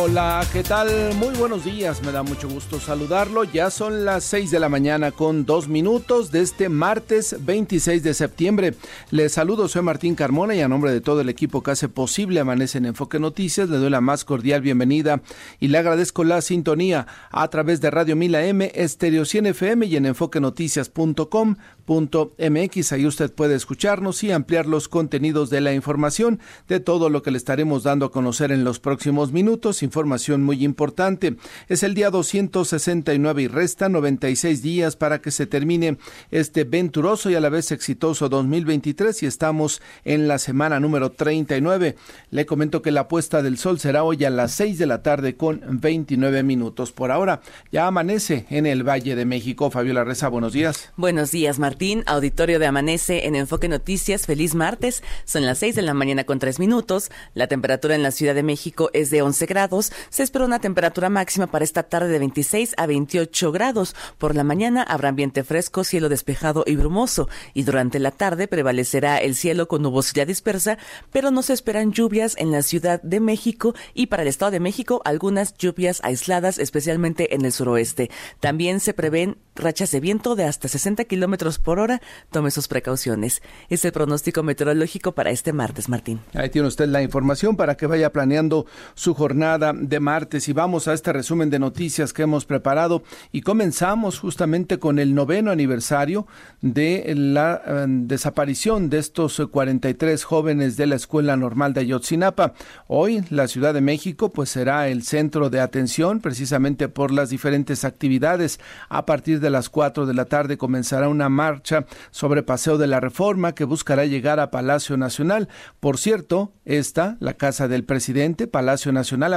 Hola, ¿qué tal? Muy buenos días, me da mucho gusto saludarlo. Ya son las 6 de la mañana con dos minutos de este martes 26 de septiembre. Les saludo, soy Martín Carmona y a nombre de todo el equipo que hace posible Amanece en Enfoque Noticias, le doy la más cordial bienvenida y le agradezco la sintonía a través de Radio Mila M, Estéreo 100 FM y en enfoquenoticias.com.mx. Ahí usted puede escucharnos y ampliar los contenidos de la información de todo lo que le estaremos dando a conocer en los próximos minutos información muy importante. Es el día 269 y resta 96 días para que se termine este venturoso y a la vez exitoso 2023 y estamos en la semana número 39. Le comento que la puesta del sol será hoy a las 6 de la tarde con 29 minutos. Por ahora ya amanece en el Valle de México. Fabiola Reza, buenos días. Buenos días, Martín. Auditorio de Amanece en Enfoque Noticias. Feliz martes. Son las 6 de la mañana con 3 minutos. La temperatura en la Ciudad de México es de 11 grados se espera una temperatura máxima para esta tarde de 26 a 28 grados. Por la mañana habrá ambiente fresco, cielo despejado y brumoso. Y durante la tarde prevalecerá el cielo con nubosidad dispersa, pero no se esperan lluvias en la Ciudad de México y para el Estado de México algunas lluvias aisladas, especialmente en el suroeste. También se prevén rachas de viento de hasta 60 kilómetros por hora. Tome sus precauciones. Es el pronóstico meteorológico para este martes, Martín. Ahí tiene usted la información para que vaya planeando su jornada de martes y vamos a este resumen de noticias que hemos preparado y comenzamos justamente con el noveno aniversario de la eh, desaparición de estos 43 jóvenes de la Escuela Normal de Ayotzinapa. Hoy la Ciudad de México pues será el centro de atención precisamente por las diferentes actividades. A partir de las 4 de la tarde comenzará una marcha sobre Paseo de la Reforma que buscará llegar a Palacio Nacional. Por cierto, esta, la casa del presidente, Palacio Nacional,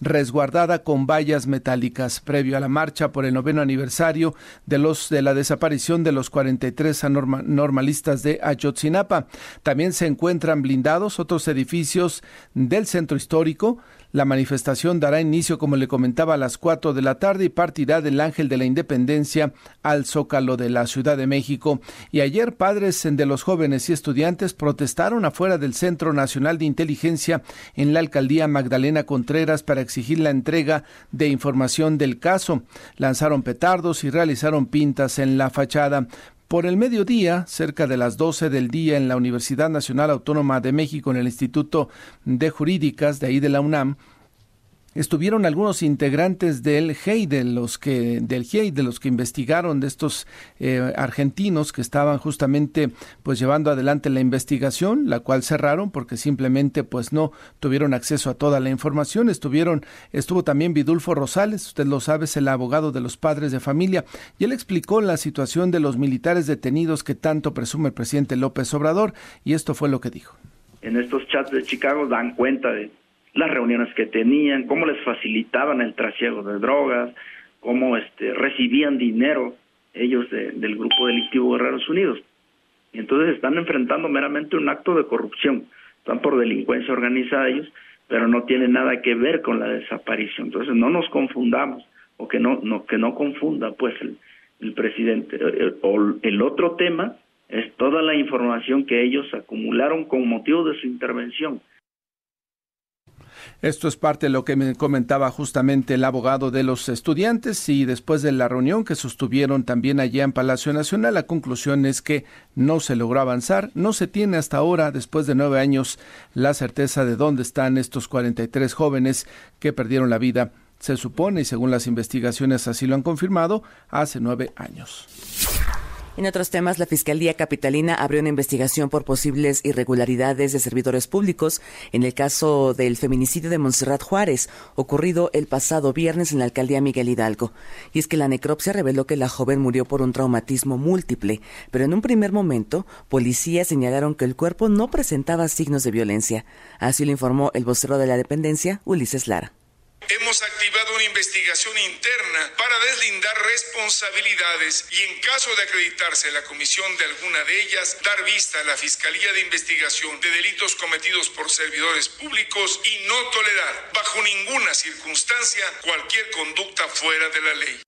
resguardada con vallas metálicas. Previo a la marcha por el noveno aniversario de, los, de la desaparición de los 43 normalistas de Ayotzinapa. También se encuentran blindados otros edificios del centro histórico, la manifestación dará inicio, como le comentaba, a las 4 de la tarde y partirá del Ángel de la Independencia al Zócalo de la Ciudad de México. Y ayer padres de los jóvenes y estudiantes protestaron afuera del Centro Nacional de Inteligencia en la alcaldía Magdalena Contreras para exigir la entrega de información del caso. Lanzaron petardos y realizaron pintas en la fachada. Por el mediodía, cerca de las 12 del día, en la Universidad Nacional Autónoma de México, en el Instituto de Jurídicas de ahí de la UNAM, estuvieron algunos integrantes del GEI, de los que, del GEI, de los que investigaron, de estos eh, argentinos que estaban justamente pues llevando adelante la investigación, la cual cerraron porque simplemente pues no tuvieron acceso a toda la información. Estuvieron, estuvo también Vidulfo Rosales, usted lo sabe, es el abogado de los padres de familia, y él explicó la situación de los militares detenidos que tanto presume el presidente López Obrador, y esto fue lo que dijo. En estos chats de Chicago dan cuenta de las reuniones que tenían, cómo les facilitaban el trasiego de drogas, cómo este, recibían dinero ellos del grupo delictivo Guerreros Unidos. Y entonces están enfrentando meramente un acto de corrupción, están por delincuencia organizada ellos, pero no tiene nada que ver con la desaparición. Entonces no nos confundamos o que no, no que no confunda pues el, el presidente. El, o el otro tema es toda la información que ellos acumularon con motivo de su intervención esto es parte de lo que me comentaba justamente el abogado de los estudiantes y después de la reunión que sostuvieron también allá en Palacio Nacional, la conclusión es que no se logró avanzar, no se tiene hasta ahora, después de nueve años, la certeza de dónde están estos 43 jóvenes que perdieron la vida, se supone, y según las investigaciones así lo han confirmado, hace nueve años. En otros temas, la Fiscalía Capitalina abrió una investigación por posibles irregularidades de servidores públicos en el caso del feminicidio de Montserrat Juárez, ocurrido el pasado viernes en la alcaldía Miguel Hidalgo. Y es que la necropsia reveló que la joven murió por un traumatismo múltiple, pero en un primer momento, policías señalaron que el cuerpo no presentaba signos de violencia. Así lo informó el vocero de la dependencia, Ulises Lara. Activado una investigación interna para deslindar responsabilidades y en caso de acreditarse la comisión de alguna de ellas, dar vista a la Fiscalía de Investigación de Delitos cometidos por servidores públicos y no tolerar bajo ninguna circunstancia cualquier conducta fuera de la ley.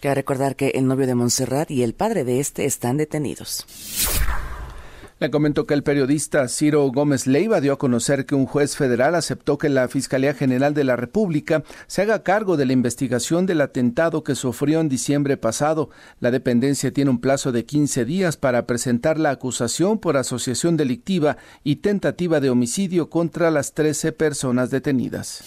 Cabe recordar que el novio de Montserrat y el padre de este están detenidos. Le comentó que el periodista Ciro Gómez Leiva dio a conocer que un juez federal aceptó que la Fiscalía General de la República se haga cargo de la investigación del atentado que sufrió en diciembre pasado. La dependencia tiene un plazo de 15 días para presentar la acusación por asociación delictiva y tentativa de homicidio contra las 13 personas detenidas.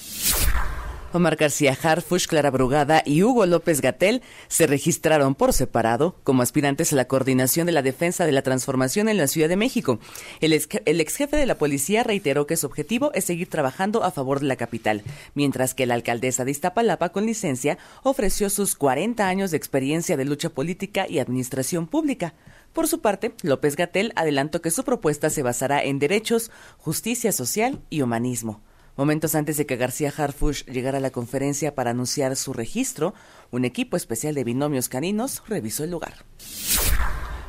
Omar García Harfush, Clara Brugada y Hugo López Gatel se registraron por separado como aspirantes a la coordinación de la defensa de la transformación en la Ciudad de México. El ex, el ex jefe de la policía reiteró que su objetivo es seguir trabajando a favor de la capital, mientras que la alcaldesa de Iztapalapa, con licencia, ofreció sus 40 años de experiencia de lucha política y administración pública. Por su parte, López Gatel adelantó que su propuesta se basará en derechos, justicia social y humanismo. Momentos antes de que García Harfush llegara a la conferencia para anunciar su registro, un equipo especial de binomios caninos revisó el lugar.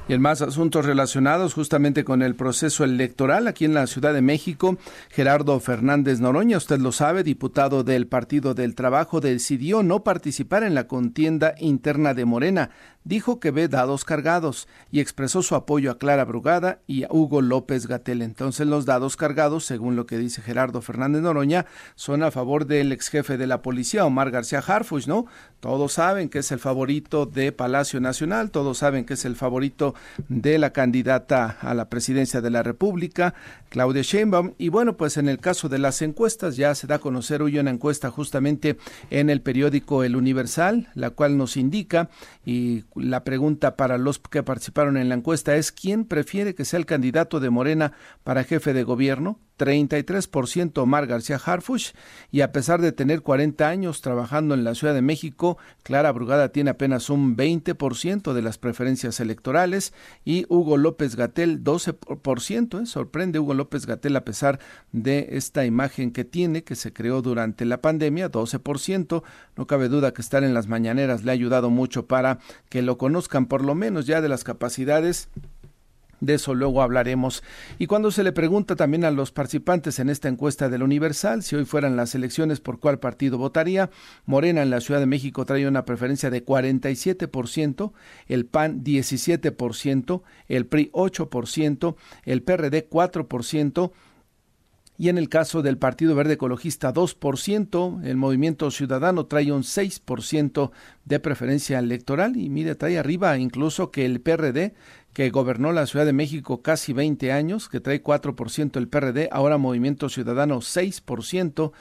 Y en más asuntos relacionados justamente con el proceso electoral aquí en la Ciudad de México, Gerardo Fernández Noroña, usted lo sabe, diputado del Partido del Trabajo, decidió no participar en la contienda interna de Morena. Dijo que ve dados cargados y expresó su apoyo a Clara Brugada y a Hugo López Gatel. Entonces los dados cargados, según lo que dice Gerardo Fernández Noroña, son a favor del ex jefe de la policía, Omar García Harfuch, ¿no? Todos saben que es el favorito de Palacio Nacional, todos saben que es el favorito de la candidata a la presidencia de la República, Claudia Sheinbaum. Y bueno, pues en el caso de las encuestas, ya se da a conocer hoy una encuesta justamente en el periódico El Universal, la cual nos indica, y la pregunta para los que participaron en la encuesta es, ¿quién prefiere que sea el candidato de Morena para jefe de gobierno? 33% Omar García Harfush y a pesar de tener 40 años trabajando en la Ciudad de México, Clara Brugada tiene apenas un 20% de las preferencias electorales y Hugo López Gatel 12%. ¿eh? Sorprende Hugo López Gatel a pesar de esta imagen que tiene, que se creó durante la pandemia, 12%. No cabe duda que estar en las mañaneras le ha ayudado mucho para que lo conozcan por lo menos ya de las capacidades de eso luego hablaremos. Y cuando se le pregunta también a los participantes en esta encuesta del Universal si hoy fueran las elecciones por cuál partido votaría, Morena en la Ciudad de México trae una preferencia de 47%, el PAN 17%, el PRI 8%, el PRD 4%, y en el caso del Partido Verde Ecologista 2%, el Movimiento Ciudadano trae un 6% de preferencia electoral y mire, trae arriba incluso que el PRD que gobernó la Ciudad de México casi 20 años, que trae 4% el PRD, ahora Movimiento Ciudadano 6%,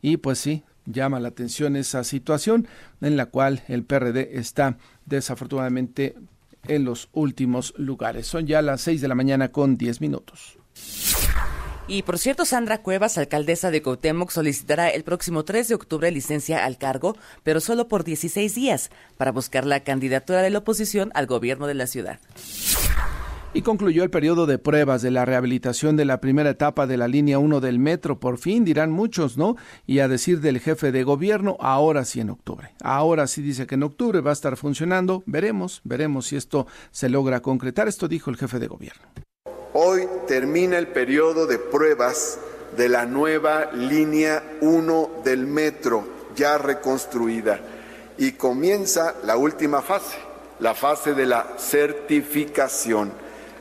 y pues sí, llama la atención esa situación en la cual el PRD está desafortunadamente en los últimos lugares. Son ya las 6 de la mañana con 10 minutos. Y por cierto, Sandra Cuevas, alcaldesa de Cuauhtémoc, solicitará el próximo 3 de octubre licencia al cargo, pero solo por 16 días, para buscar la candidatura de la oposición al gobierno de la ciudad. Y concluyó el periodo de pruebas de la rehabilitación de la primera etapa de la línea 1 del metro. Por fin, dirán muchos, ¿no? Y a decir del jefe de gobierno, ahora sí en octubre. Ahora sí dice que en octubre va a estar funcionando. Veremos, veremos si esto se logra concretar. Esto dijo el jefe de gobierno. Hoy termina el periodo de pruebas de la nueva línea 1 del metro, ya reconstruida, y comienza la última fase, la fase de la certificación.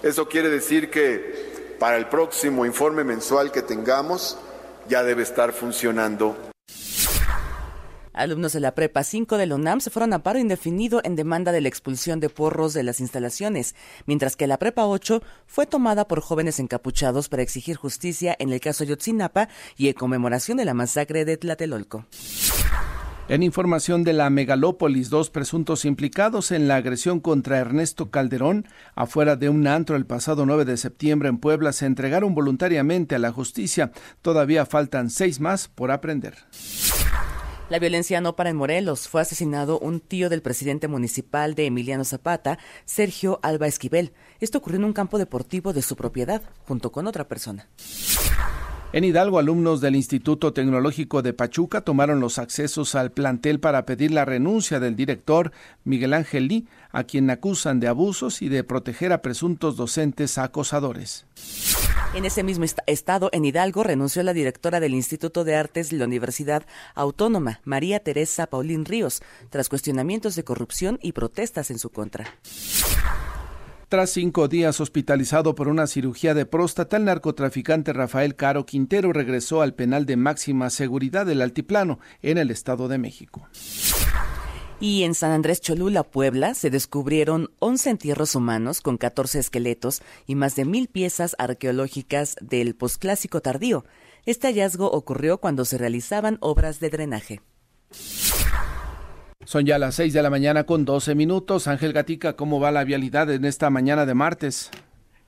Eso quiere decir que para el próximo informe mensual que tengamos ya debe estar funcionando Alumnos de la Prepa 5 de la UNAM se fueron a paro indefinido en demanda de la expulsión de porros de las instalaciones, mientras que la Prepa 8 fue tomada por jóvenes encapuchados para exigir justicia en el caso Yotzinapa y en conmemoración de la masacre de Tlatelolco. En información de la megalópolis, dos presuntos implicados en la agresión contra Ernesto Calderón afuera de un antro el pasado 9 de septiembre en Puebla se entregaron voluntariamente a la justicia. Todavía faltan seis más por aprender. La violencia no para en Morelos. Fue asesinado un tío del presidente municipal de Emiliano Zapata, Sergio Alba Esquivel. Esto ocurrió en un campo deportivo de su propiedad, junto con otra persona. En Hidalgo, alumnos del Instituto Tecnológico de Pachuca tomaron los accesos al plantel para pedir la renuncia del director Miguel Ángel Lee, a quien acusan de abusos y de proteger a presuntos docentes acosadores. En ese mismo estado, en Hidalgo, renunció la directora del Instituto de Artes de la Universidad Autónoma, María Teresa Paulín Ríos, tras cuestionamientos de corrupción y protestas en su contra. Tras cinco días hospitalizado por una cirugía de próstata, el narcotraficante Rafael Caro Quintero regresó al penal de máxima seguridad del Altiplano, en el Estado de México. Y en San Andrés Cholula, Puebla, se descubrieron 11 entierros humanos con 14 esqueletos y más de mil piezas arqueológicas del posclásico tardío. Este hallazgo ocurrió cuando se realizaban obras de drenaje. Son ya las 6 de la mañana con 12 minutos. Ángel Gatica, ¿cómo va la vialidad en esta mañana de martes?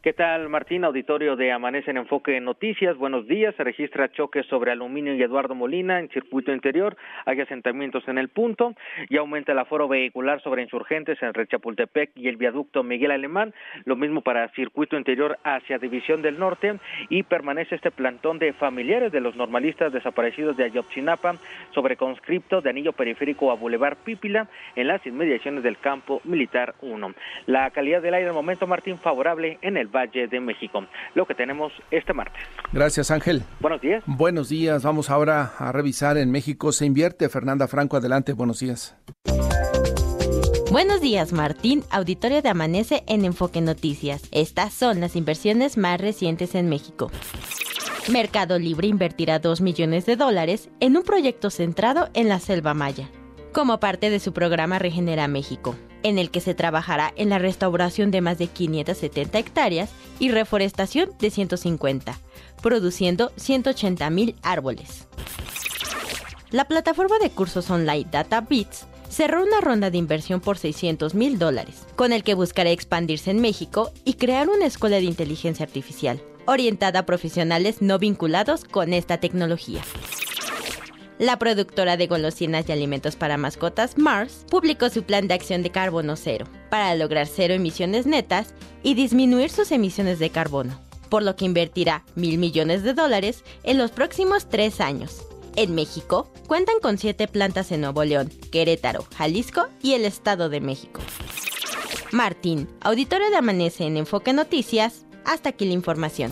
¿Qué tal, Martín? Auditorio de Amanece en Enfoque Noticias. Buenos días. Se registra choques sobre Aluminio y Eduardo Molina en circuito interior. Hay asentamientos en el punto y aumenta el aforo vehicular sobre insurgentes entre Chapultepec y el viaducto Miguel Alemán. Lo mismo para circuito interior hacia División del Norte y permanece este plantón de familiares de los normalistas desaparecidos de Ayotzinapa sobre conscripto de anillo periférico a Boulevard Pípila en las inmediaciones del campo militar 1. La calidad del aire al momento, Martín, favorable en el Valle de México. Lo que tenemos este martes. Gracias, Ángel. Buenos días. Buenos días. Vamos ahora a revisar en México se invierte. Fernanda Franco, adelante. Buenos días. Buenos días, Martín, auditorio de Amanece en Enfoque Noticias. Estas son las inversiones más recientes en México. Mercado Libre invertirá 2 millones de dólares en un proyecto centrado en la selva maya, como parte de su programa Regenera México en el que se trabajará en la restauración de más de 570 hectáreas y reforestación de 150, produciendo 180 mil árboles. La plataforma de cursos online DataBits cerró una ronda de inversión por 600 mil dólares, con el que buscará expandirse en México y crear una escuela de inteligencia artificial, orientada a profesionales no vinculados con esta tecnología. La productora de golosinas y alimentos para mascotas Mars publicó su plan de acción de carbono cero para lograr cero emisiones netas y disminuir sus emisiones de carbono, por lo que invertirá mil millones de dólares en los próximos tres años. En México, cuentan con siete plantas en Nuevo León, Querétaro, Jalisco y el Estado de México. Martín, auditorio de Amanece en Enfoque Noticias, hasta aquí la información.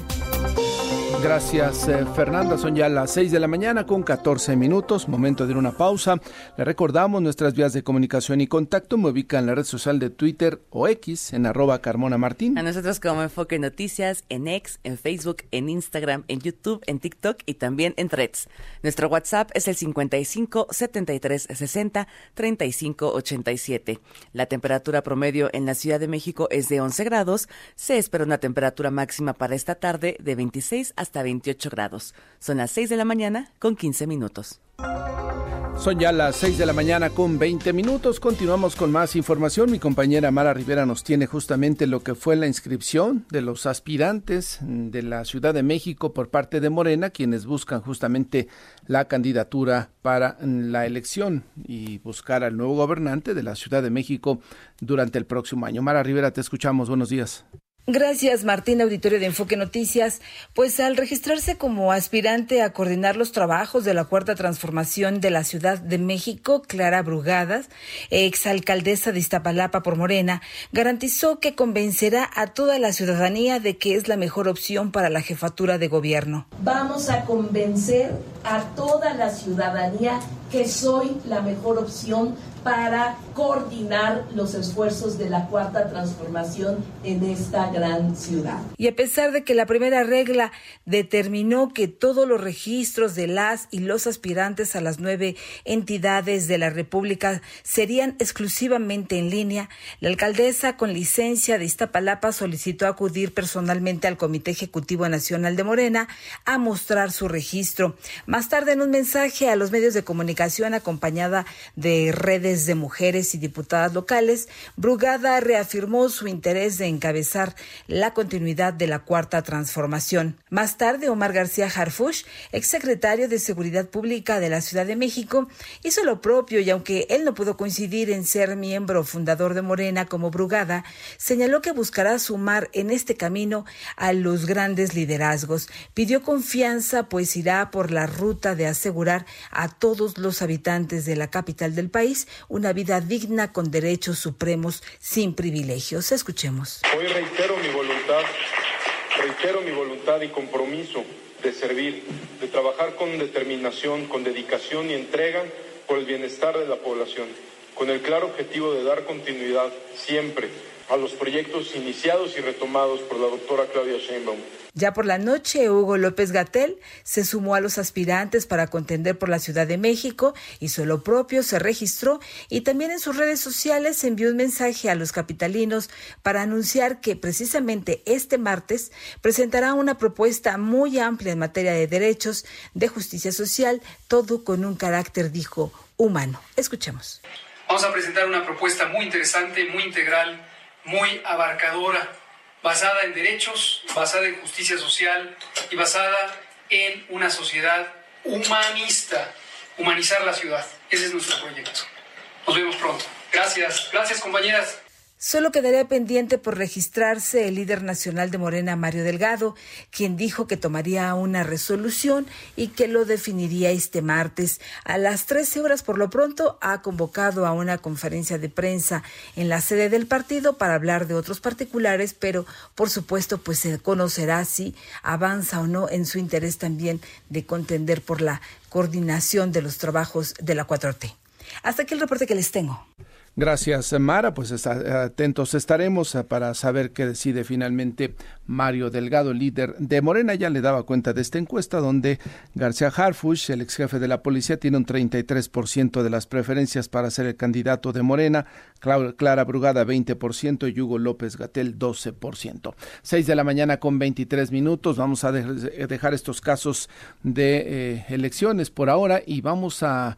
Gracias, eh, Fernanda. Son ya las 6 de la mañana con 14 minutos. Momento de una pausa. Le recordamos nuestras vías de comunicación y contacto. Me ubica en la red social de Twitter o X en arroba Carmona Martín. A nosotros como Enfoque Noticias en X, en Facebook, en Instagram, en YouTube, en TikTok y también en Threads. Nuestro WhatsApp es el 55 73 60 35 87. La temperatura promedio en la Ciudad de México es de 11 grados. Se espera una temperatura máxima para esta tarde de 26 a hasta 28 grados. Son las 6 de la mañana con 15 minutos. Son ya las 6 de la mañana con 20 minutos. Continuamos con más información. Mi compañera Mara Rivera nos tiene justamente lo que fue la inscripción de los aspirantes de la Ciudad de México por parte de Morena, quienes buscan justamente la candidatura para la elección y buscar al nuevo gobernante de la Ciudad de México durante el próximo año. Mara Rivera, te escuchamos. Buenos días. Gracias, Martín, auditorio de Enfoque Noticias. Pues al registrarse como aspirante a coordinar los trabajos de la Cuarta Transformación de la Ciudad de México, Clara Brugadas, exalcaldesa de Iztapalapa por Morena, garantizó que convencerá a toda la ciudadanía de que es la mejor opción para la jefatura de gobierno. Vamos a convencer a toda la ciudadanía que soy la mejor opción para coordinar los esfuerzos de la cuarta transformación en esta gran ciudad. Y a pesar de que la primera regla determinó que todos los registros de las y los aspirantes a las nueve entidades de la República serían exclusivamente en línea, la alcaldesa con licencia de Iztapalapa solicitó acudir personalmente al Comité Ejecutivo Nacional de Morena a mostrar su registro. Más tarde en un mensaje a los medios de comunicación acompañada de redes de mujeres y diputadas locales, Brugada reafirmó su interés de encabezar la continuidad de la cuarta transformación. Más tarde, Omar García Harfush, exsecretario de Seguridad Pública de la Ciudad de México, hizo lo propio y aunque él no pudo coincidir en ser miembro fundador de Morena como Brugada, señaló que buscará sumar en este camino a los grandes liderazgos. Pidió confianza, pues irá por la ruta de asegurar a todos los habitantes de la capital del país una vida digna con derechos supremos sin privilegios. Escuchemos. Hoy reitero mi voluntad, reitero mi voluntad y compromiso de servir, de trabajar con determinación, con dedicación y entrega por el bienestar de la población, con el claro objetivo de dar continuidad siempre a los proyectos iniciados y retomados por la doctora Claudia Sheinbaum. Ya por la noche, Hugo López Gatel se sumó a los aspirantes para contender por la Ciudad de México, hizo lo propio, se registró y también en sus redes sociales envió un mensaje a los capitalinos para anunciar que precisamente este martes presentará una propuesta muy amplia en materia de derechos, de justicia social, todo con un carácter, dijo, humano. Escuchemos. Vamos a presentar una propuesta muy interesante, muy integral, muy abarcadora, basada en derechos, basada en justicia social y basada en una sociedad humanista, humanizar la ciudad. Ese es nuestro proyecto. Nos vemos pronto. Gracias, gracias compañeras. Solo quedaría pendiente por registrarse el líder nacional de Morena, Mario Delgado, quien dijo que tomaría una resolución y que lo definiría este martes. A las 13 horas, por lo pronto, ha convocado a una conferencia de prensa en la sede del partido para hablar de otros particulares, pero por supuesto, pues se conocerá si avanza o no en su interés también de contender por la coordinación de los trabajos de la 4T. Hasta aquí el reporte que les tengo. Gracias, Mara. Pues atentos estaremos eh, para saber qué decide finalmente Mario Delgado, líder de Morena. Ya le daba cuenta de esta encuesta donde García Harfush, el ex jefe de la policía, tiene un 33% de las preferencias para ser el candidato de Morena, Clara Brugada 20% y Hugo López Gatel 12%. 6 de la mañana con 23 minutos. Vamos a dejar estos casos de eh, elecciones por ahora y vamos a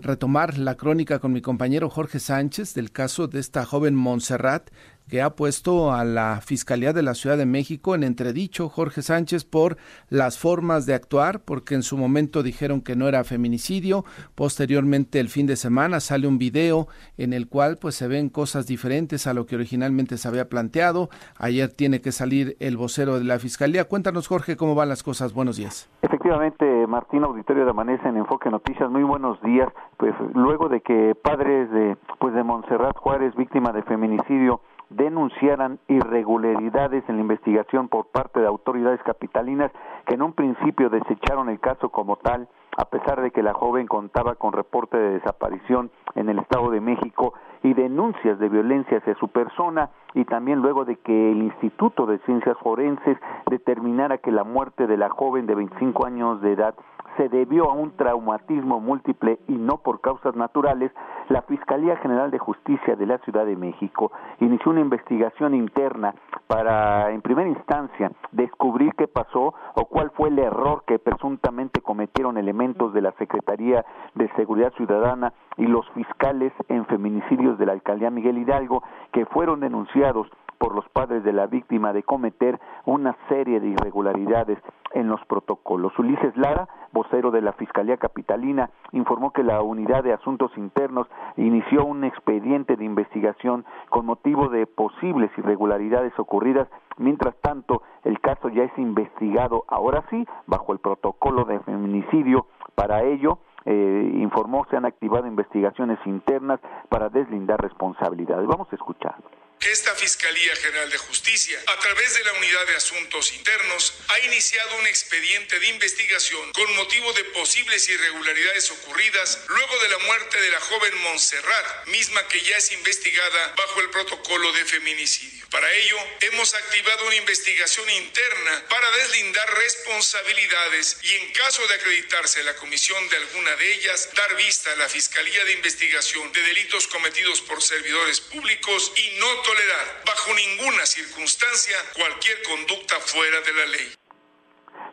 retomar la crónica con mi compañero Jorge Sánchez del caso de esta joven Montserrat que ha puesto a la Fiscalía de la Ciudad de México en entredicho Jorge Sánchez por las formas de actuar, porque en su momento dijeron que no era feminicidio, posteriormente el fin de semana sale un video en el cual pues se ven cosas diferentes a lo que originalmente se había planteado, ayer tiene que salir el vocero de la Fiscalía. Cuéntanos Jorge cómo van las cosas, buenos días. Efectivamente, Martín Auditorio de Amanece en Enfoque Noticias, muy buenos días, pues luego de que padres de pues de Montserrat Juárez, víctima de feminicidio, denunciaran irregularidades en la investigación por parte de autoridades capitalinas que en un principio desecharon el caso como tal, a pesar de que la joven contaba con reporte de desaparición en el Estado de México y denuncias de violencia hacia su persona y también luego de que el Instituto de Ciencias Forenses determinara que la muerte de la joven de 25 años de edad se debió a un traumatismo múltiple y no por causas naturales, la Fiscalía General de Justicia de la Ciudad de México inició una investigación interna para, en primera instancia, descubrir qué pasó o cuál fue el error que presuntamente cometieron elementos de la Secretaría de Seguridad Ciudadana y los fiscales en feminicidios de la alcaldía Miguel Hidalgo que fueron denunciados por los padres de la víctima de cometer una serie de irregularidades en los protocolos. Ulises Lara, vocero de la Fiscalía Capitalina, informó que la Unidad de Asuntos Internos inició un expediente de investigación con motivo de posibles irregularidades ocurridas. Mientras tanto, el caso ya es investigado, ahora sí, bajo el protocolo de feminicidio. Para ello, eh, informó se han activado investigaciones internas para deslindar responsabilidades. Vamos a escuchar esta Fiscalía General de Justicia, a través de la Unidad de Asuntos Internos, ha iniciado un expediente de investigación con motivo de posibles irregularidades ocurridas luego de la muerte de la joven Montserrat, misma que ya es investigada bajo el protocolo de feminicidio. Para ello, hemos activado una investigación interna para deslindar responsabilidades y en caso de acreditarse la comisión de alguna de ellas, dar vista a la Fiscalía de Investigación de Delitos cometidos por servidores públicos y no tolerar bajo ninguna circunstancia cualquier conducta fuera de la ley.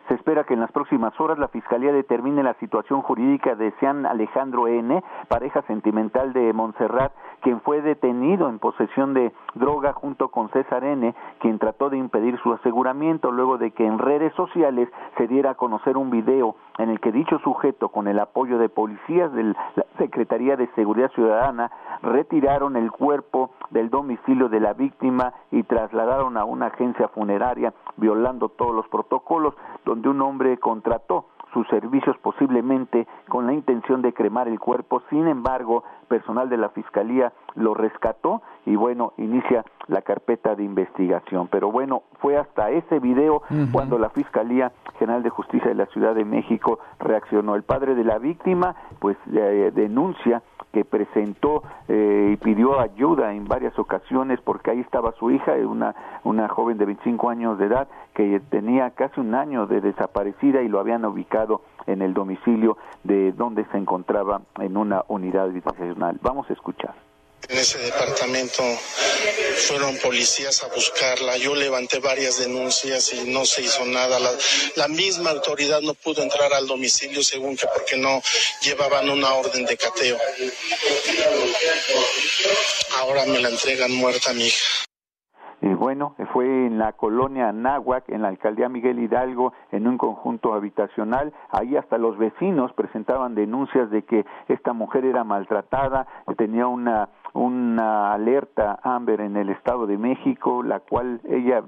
Se espera que en las próximas horas la Fiscalía determine la situación jurídica de Sean Alejandro N., pareja sentimental de Montserrat, quien fue detenido en posesión de droga junto con César N., quien trató de impedir su aseguramiento luego de que en redes sociales se diera a conocer un video en el que dicho sujeto, con el apoyo de policías de la Secretaría de Seguridad Ciudadana, retiraron el cuerpo del domicilio de la víctima y trasladaron a una agencia funeraria, violando todos los protocolos, donde un hombre contrató sus servicios posiblemente con la intención de cremar el cuerpo. Sin embargo, personal de la Fiscalía lo rescató y bueno, inicia la carpeta de investigación. Pero bueno, fue hasta ese video cuando la Fiscalía General de Justicia de la Ciudad de México reaccionó. El padre de la víctima pues eh, denuncia que presentó eh, y pidió ayuda en varias ocasiones porque ahí estaba su hija, una, una joven de 25 años de edad que tenía casi un año de desaparecida y lo habían ubicado en el domicilio de donde se encontraba en una unidad habitacional. Vamos a escuchar. En ese departamento fueron policías a buscarla. Yo levanté varias denuncias y no se hizo nada. La, misma autoridad no pudo entrar al domicilio según que porque no llevaban una orden de cateo. Ahora me la entregan muerta mi hija. Y bueno, fue en la colonia Náhuac, en la alcaldía Miguel Hidalgo, en un conjunto habitacional. Ahí hasta los vecinos presentaban denuncias de que esta mujer era maltratada, tenía una una alerta Amber en el Estado de México, la cual ella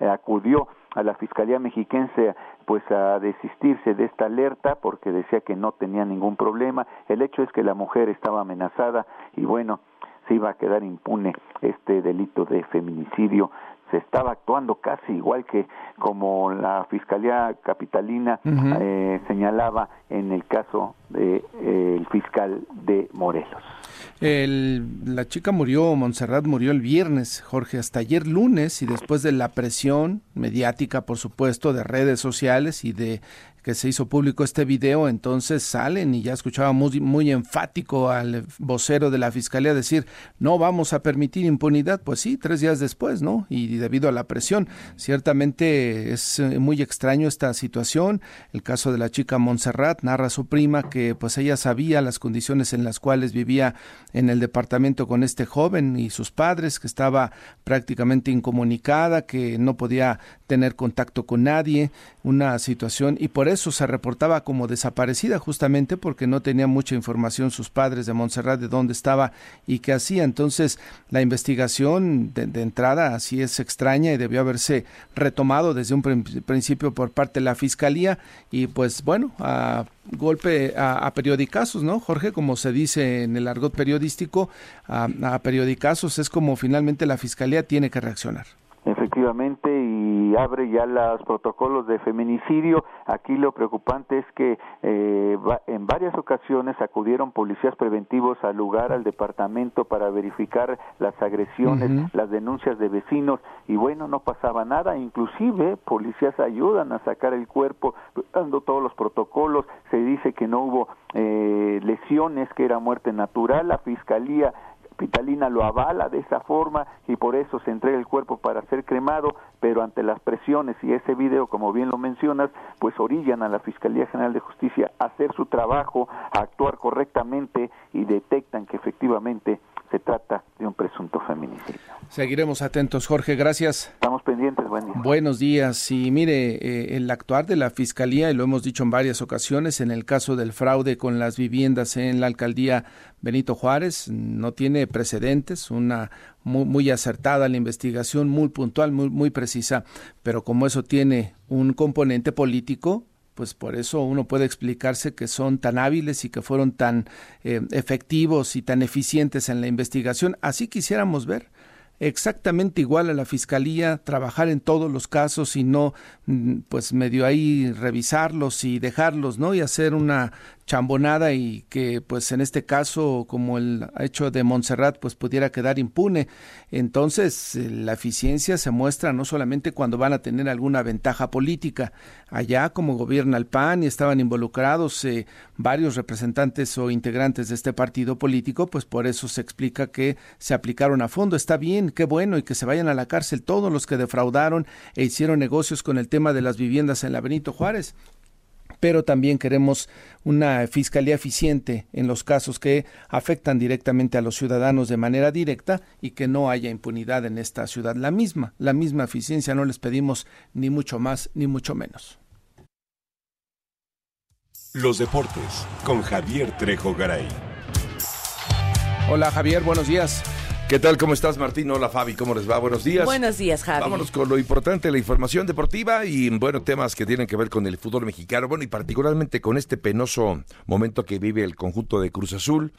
eh, acudió a la Fiscalía Mexiquense pues a desistirse de esta alerta porque decía que no tenía ningún problema. El hecho es que la mujer estaba amenazada y bueno, se iba a quedar impune este delito de feminicidio se estaba actuando casi igual que como la Fiscalía Capitalina eh, señalaba en el caso del de, el fiscal de Morelos. La chica murió, Montserrat murió el viernes, Jorge, hasta ayer lunes y después de la presión mediática, por supuesto, de redes sociales y de que se hizo público este video, entonces salen y ya escuchaba muy, muy enfático al vocero de la fiscalía decir no vamos a permitir impunidad, pues sí, tres días después, ¿no? Y debido a la presión, ciertamente es eh, muy extraño esta situación. El caso de la chica Montserrat narra su prima que pues ella sabía las condiciones en las cuales vivía en el departamento con este joven y sus padres, que estaba prácticamente incomunicada, que no podía tener contacto con nadie, una situación y por eso se reportaba como desaparecida justamente porque no tenía mucha información sus padres de Montserrat de dónde estaba y qué hacía. Entonces la investigación de, entrada así es extraña y debió haberse retomado desde un principio por parte de la fiscalía y pues bueno, a golpe a, periodicazos, ¿no? Jorge, como se dice en el argot periodístico, a, a periodicazos es como finalmente la fiscalía tiene que reaccionar. Efectivamente, y abre ya los protocolos de feminicidio. Aquí lo preocupante es que eh, en varias ocasiones acudieron policías preventivos al lugar, al departamento, para verificar las agresiones, las denuncias de vecinos, y bueno, no pasaba nada. Inclusive, policías ayudan a sacar el cuerpo, dando todos los protocolos. Se dice que no hubo eh, lesiones, que era muerte natural. La fiscalía Pitalina lo avala de esa forma y por eso se entrega el cuerpo para ser cremado, pero ante las presiones y ese video, como bien lo mencionas, pues orillan a la Fiscalía General de Justicia a hacer su trabajo, a actuar correctamente y detectan que efectivamente se trata de un presunto feminicidio. Seguiremos atentos, Jorge, gracias. Estamos buen día. Buenos días. Y mire, eh, el actuar de la Fiscalía, y lo hemos dicho en varias ocasiones, en el caso del fraude con las viviendas en la alcaldía Benito Juárez, no tiene precedentes, una muy, muy acertada la investigación, muy puntual, muy, muy precisa, pero como eso tiene un componente político, pues por eso uno puede explicarse que son tan hábiles y que fueron tan eh, efectivos y tan eficientes en la investigación. Así quisiéramos ver exactamente igual a la fiscalía, trabajar en todos los casos y no, mm, pues medio ahí revisarlos y dejarlos, ¿no? Y hacer una chambonada y que pues en este caso como el hecho de Montserrat pues pudiera quedar impune. Entonces eh, la eficiencia se muestra no solamente cuando van a tener alguna ventaja política. Allá como gobierna el PAN y estaban involucrados eh, varios representantes o integrantes de este partido político, pues por eso se explica que se aplicaron a fondo. Está bien, qué bueno y que se vayan a la cárcel todos los que defraudaron e hicieron negocios con el tema de las viviendas en la Benito Juárez pero también queremos una fiscalía eficiente en los casos que afectan directamente a los ciudadanos de manera directa y que no haya impunidad en esta ciudad. La misma, la misma eficiencia no les pedimos ni mucho más ni mucho menos. Los deportes con Javier Trejo Garay. Hola Javier, buenos días. ¿Qué tal? ¿Cómo estás, Martín? Hola, Fabi. ¿Cómo les va? Buenos días. Buenos días, Javi. Vámonos con lo importante, la información deportiva y, bueno, temas que tienen que ver con el fútbol mexicano, bueno, y particularmente con este penoso momento que vive el conjunto de Cruz Azul.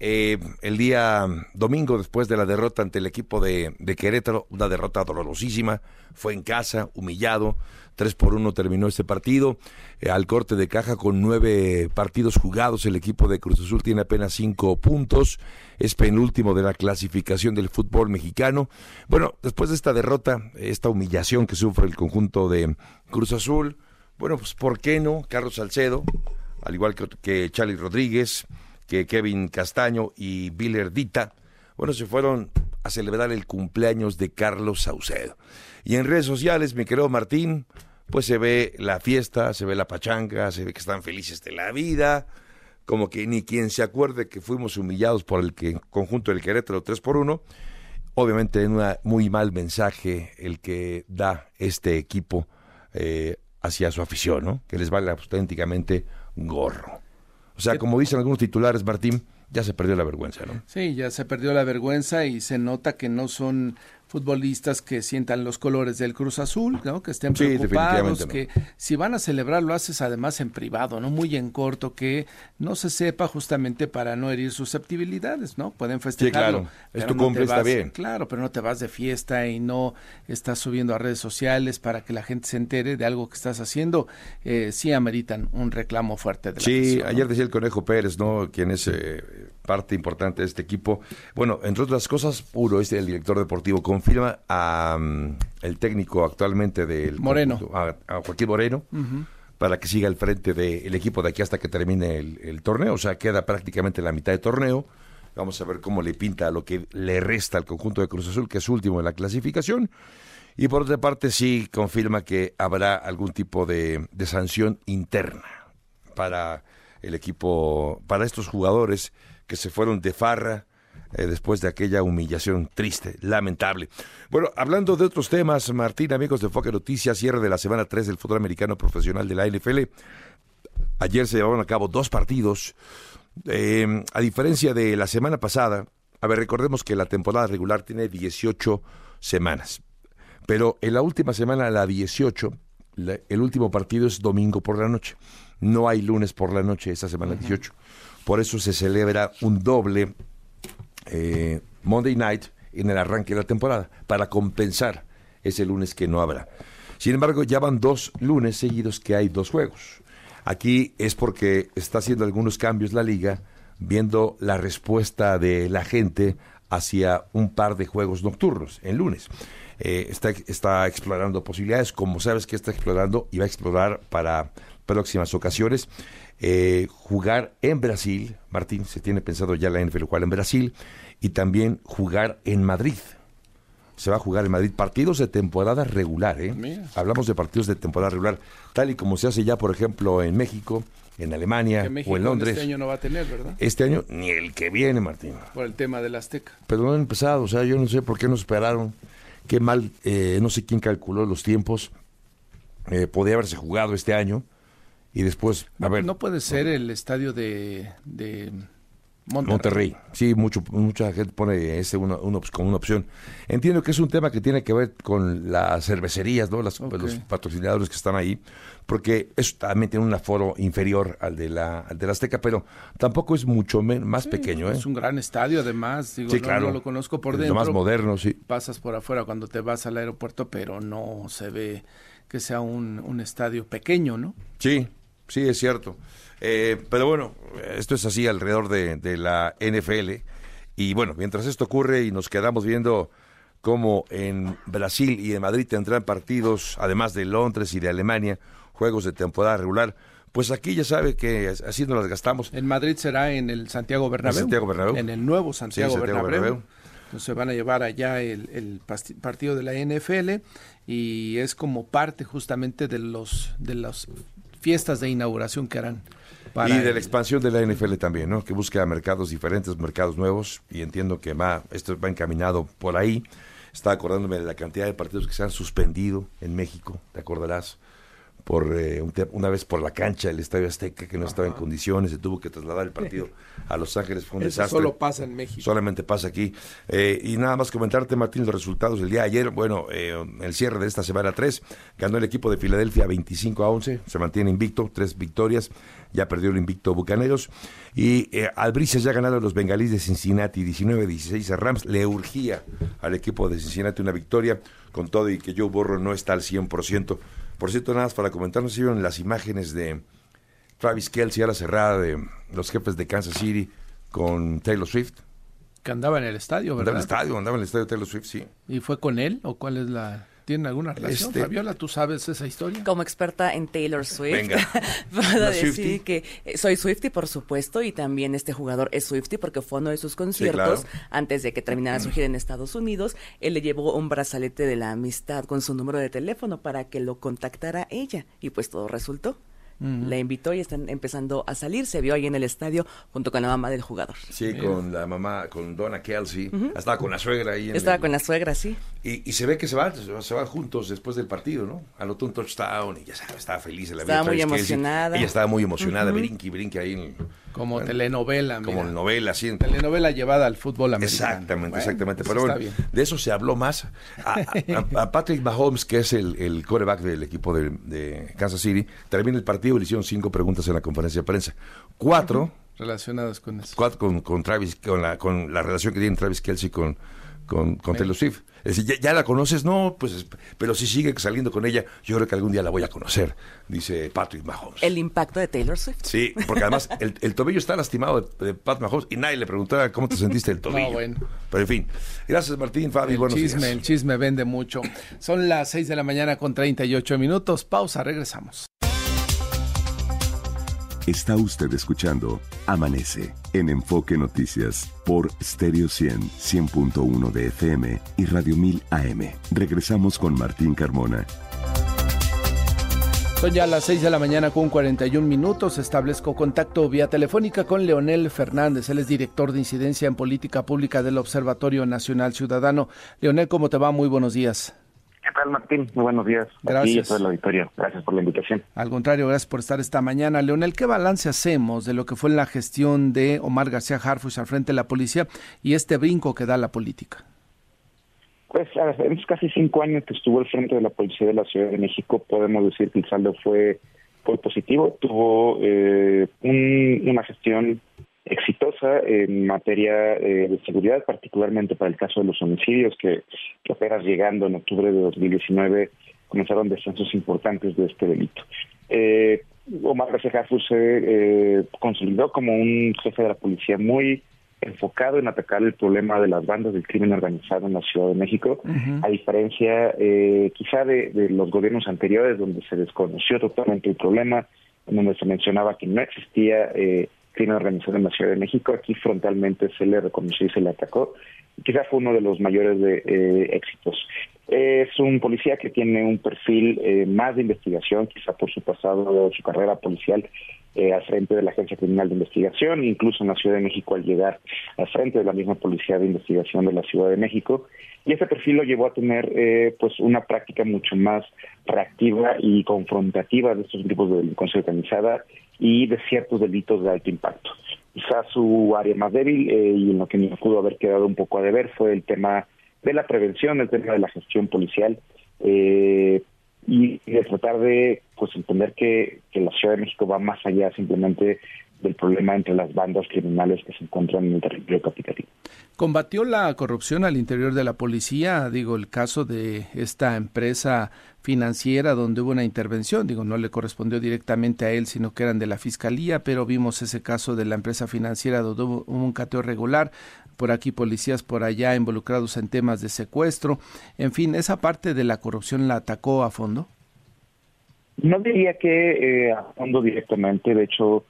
Eh, el día domingo, después de la derrota ante el equipo de, de Querétaro, una derrota dolorosísima, fue en casa, humillado, 3 por 1 terminó este partido. Eh, al corte de caja con nueve partidos jugados, el equipo de Cruz Azul tiene apenas cinco puntos. Es penúltimo de la clasificación del fútbol mexicano. Bueno, después de esta derrota, esta humillación que sufre el conjunto de Cruz Azul, bueno, pues ¿por qué no? Carlos Salcedo, al igual que, que Charlie Rodríguez, que Kevin Castaño y Bill Dita, bueno, se fueron a celebrar el cumpleaños de Carlos Saucedo. Y en redes sociales, mi querido Martín, pues se ve la fiesta, se ve la pachanga, se ve que están felices de la vida, como que ni quien se acuerde que fuimos humillados por el que, conjunto del Querétaro 3 por 1. Obviamente en un muy mal mensaje el que da este equipo eh, hacia su afición, ¿no? Que les vale auténticamente gorro. O sea, como dicen algunos titulares, Martín, ya se perdió la vergüenza, ¿no? Sí, ya se perdió la vergüenza y se nota que no son futbolistas que sientan los colores del Cruz Azul, ¿no? que estén preocupados, que si van a celebrar lo haces además en privado, no muy en corto, que no se sepa justamente para no herir susceptibilidades, ¿no? Pueden festejarlo. Sí, claro, es tu cumple, está bien. Claro, pero no te vas de fiesta y no estás subiendo a redes sociales para que la gente se entere de algo que estás haciendo. Eh, sí ameritan un reclamo fuerte de la Sí, ayer decía el Conejo Pérez, ¿no? Quien es eh, parte importante de este equipo. Bueno, entre otras cosas, Puro es el director deportivo con confirma a mm, el técnico actualmente del Moreno, a, Joaquín Moreno, para que siga al frente del equipo de aquí hasta que termine el, torneo. O sea, queda prácticamente la mitad de torneo. Vamos a ver cómo le pinta lo que le resta al conjunto de Cruz Azul, que es último en la clasificación. Y por otra parte, sí confirma que habrá algún tipo de, de sanción interna para el equipo, para estos jugadores que se fueron de farra eh, después de aquella humillación triste, lamentable. Bueno, hablando de otros temas, Martín, amigos de Foque Noticias, cierre de la semana 3 del fútbol americano profesional de la NFL. Ayer se llevaron a cabo dos partidos. Eh, a diferencia de la semana pasada, a ver, recordemos que la temporada regular tiene 18 semanas. Pero en la última semana, la 18, el último partido es domingo por la noche. No hay lunes por la noche esa semana 18. Por eso se celebra un doble eh, Monday Night en el arranque de la temporada, para compensar ese lunes que no habrá. Sin embargo, ya van dos lunes seguidos que hay dos juegos. Aquí es porque está haciendo algunos cambios la liga, viendo la respuesta de la gente hacia un par de juegos nocturnos en lunes. Eh, está, está explorando posibilidades, como sabes que está explorando y va a explorar para próximas ocasiones. Eh, jugar en Brasil, Martín, se tiene pensado ya la NFL jugar en Brasil y también jugar en Madrid. Se va a jugar en Madrid partidos de temporada regular, ¿eh? Hablamos de partidos de temporada regular, tal y como se hace ya, por ejemplo, en México, en Alemania o en Londres. Este año no va a tener, ¿verdad? Este año ni el que viene, Martín. Por el tema del Azteca. Pero no han empezado, o sea, yo no sé por qué no esperaron. Qué mal, eh, no sé quién calculó los tiempos. Eh, podía haberse jugado este año y después, a ver. No puede ser el estadio de, Monterrey. Sí, mucho, mucha gente pone ese uno, como una opción. Entiendo que es un tema que tiene que ver con las cervecerías, ¿no? Las, Los patrocinadores que están ahí, porque eso también tiene un aforo inferior al de la, al de la Azteca, pero tampoco es mucho más pequeño. ¿eh? Es un gran estadio, además. Digo, sí, claro. No, lo conozco por dentro. Lo más moderno, sí. Pasas por afuera cuando te vas al aeropuerto, pero no se ve que sea un, un estadio pequeño, ¿no? Sí, sí, es cierto. Eh, pero bueno, esto es así alrededor de, la NFL. Y bueno, mientras esto ocurre y nos quedamos viendo cómo en Brasil y en Madrid tendrán partidos, además de Londres y de Alemania, juegos de temporada regular, pues aquí ya sabe que así nos las gastamos. En Madrid será en el Santiago Bernabéu. En el nuevo Santiago, Bernabéu. Entonces van a llevar allá el, el, partido de la NFL y es como parte justamente de los de las fiestas de inauguración que harán y de la expansión de la NFL también, ¿no? Que busca mercados diferentes, mercados nuevos, y entiendo que va, esto va encaminado por ahí. Estaba acordándome de la cantidad de partidos que se han suspendido en México, te acordarás por eh, una vez por la cancha del Estadio Azteca que no estaba en condiciones, se tuvo que trasladar el partido a Los Ángeles, fue un Eso desastre. Solo pasa en México. Solamente pasa aquí. Eh, y nada más comentarte, Martín, los resultados del día de ayer. Bueno, eh, el cierre de esta semana 3, ganó el equipo de Filadelfia 25 a 11, se mantiene invicto, tres victorias, ya perdió el invicto Bucaneros. Y eh, Albrices ya ganaron los bengalíes de Cincinnati 19-16 a Rams. Le urgía al equipo de Cincinnati una victoria, con todo y que Joe Borro no está al 100% Por cierto, nada más para comentarnos si vieron las imágenes de Travis Kelsey a la cerrada de los jefes de Kansas City con Taylor Swift. Que andaba en el estadio, ¿verdad? Andaba en el estadio, andaba en el estadio Taylor Swift, sí. ¿Y fue con él o cuál es la...? ¿Tienen alguna relación? Este- Fabiola, ¿tú sabes esa historia? Como experta en Taylor Swift, Venga. puedo ¿Una decir Swiftie? que eh, soy Swifty, por supuesto, y también este jugador es Swifty porque fue uno de sus conciertos claro. antes de que terminara su gira en Estados Unidos. Él le llevó un brazalete de la amistad con su número de teléfono para que lo contactara ella, y pues todo resultó. La invitó y están empezando a salir. Se vio ahí en el estadio junto con la mamá del jugador. Sí, con la mamá, con Donna Kelsey. Estaba con la suegra ahí. en Estaba el- con la suegra, sí. Y, y se ve que se van, se van juntos después del partido, ¿no? Anotó un touchdown y ya sabes, estaba feliz en la vida. Estaba muy emocionada. Ella estaba muy emocionada, brinque y brinque ahí. en- Como bueno, telenovela, Como novela, en- Telenovela llevada al fútbol americano. Exactamente, Bueno, exactamente. eso Pero bueno, de eso se habló más. A, a- a Patrick Mahomes, que es el, el quarterback del equipo de, de Kansas City, termina el partido y le hicieron cinco preguntas en la conferencia de prensa. Cuatro, Relacionadas con eso. cuatro con, con Travis, con la, con la relación que tiene Travis Kelsey con, con, con Taylor Swift. Es decir, ¿ya, ya la conoces? No, pues, pero si sigue saliendo con ella, yo creo que algún día la voy a conocer, dice Patrick Mahomes. El impacto de Taylor Swift. Sí, porque además el, el tobillo está lastimado de, de Pat Mahomes y nadie le preguntaba cómo te sentiste el tobillo. No, bueno. Pero en fin, gracias Martín, Fabi, El buenos chisme, días. el chisme vende mucho. Son las 6 de la mañana con 38 minutos. Pausa, regresamos. Está usted escuchando Amanece en Enfoque Noticias por Stereo 100, 100.1 de FM y Radio 1000 AM. Regresamos con Martín Carmona. Son ya las 6 de la mañana con 41 minutos. Establezco contacto vía telefónica con Leonel Fernández. Él es director de incidencia en política pública del Observatorio Nacional Ciudadano. Leonel, ¿cómo te va? Muy buenos días. ¿Qué tal, Martín? Muy buenos días. Gracias. Y a el auditorio. Gracias por la invitación. Al contrario, gracias por estar esta mañana. Leonel, ¿qué balance hacemos de lo que fue la gestión de Omar García Harfuch al frente de la policía y este brinco que da la política? Pues a casi cinco años que estuvo al frente de la Policía de la Ciudad de México, podemos decir que el saldo fue, fue positivo. Tuvo eh, un- una gestión exitosa en materia eh, de seguridad, particularmente para el caso de los homicidios, que, que apenas llegando en octubre de 2019 comenzaron descensos importantes de este delito. Eh, Omar García Harfuch se eh, consolidó como un jefe de la policía muy enfocado en atacar el problema de las bandas del crimen organizado en la Ciudad de México, a diferencia eh, quizá de, de los gobiernos anteriores donde se desconoció totalmente el problema, en donde se mencionaba que no existía eh, crimen organizado en la Ciudad de México, aquí frontalmente se le reconoció y se le atacó, quizá fue uno de los mayores de, eh, éxitos. Es un policía que tiene un perfil eh, más de investigación, quizá por su pasado, su carrera policial eh, al frente de la Agencia Criminal de Investigación, incluso en la Ciudad de México al llegar al frente de la misma Policía de Investigación de la Ciudad de México. Y ese perfil lo llevó a tener eh, pues una práctica mucho más reactiva y confrontativa de estos grupos de delincuencia organizada y de ciertos delitos de alto impacto. Quizás su área más débil eh, y en lo que me pudo haber quedado un poco a deber fue el tema de la prevención, el tema de la gestión policial eh, y, y de tratar de pues entender que, que la Ciudad de México va más allá simplemente del problema entre las bandas criminales que se encuentran en el territorio capitalino. ¿Combatió la corrupción al interior de la policía? Digo, el caso de esta empresa financiera donde hubo una intervención, digo, no le correspondió directamente a él, sino que eran de la fiscalía, pero vimos ese caso de la empresa financiera donde hubo un cateo regular, por aquí policías por allá involucrados en temas de secuestro, en fin, esa parte de la corrupción la atacó a fondo. No diría que eh, a fondo directamente, de hecho,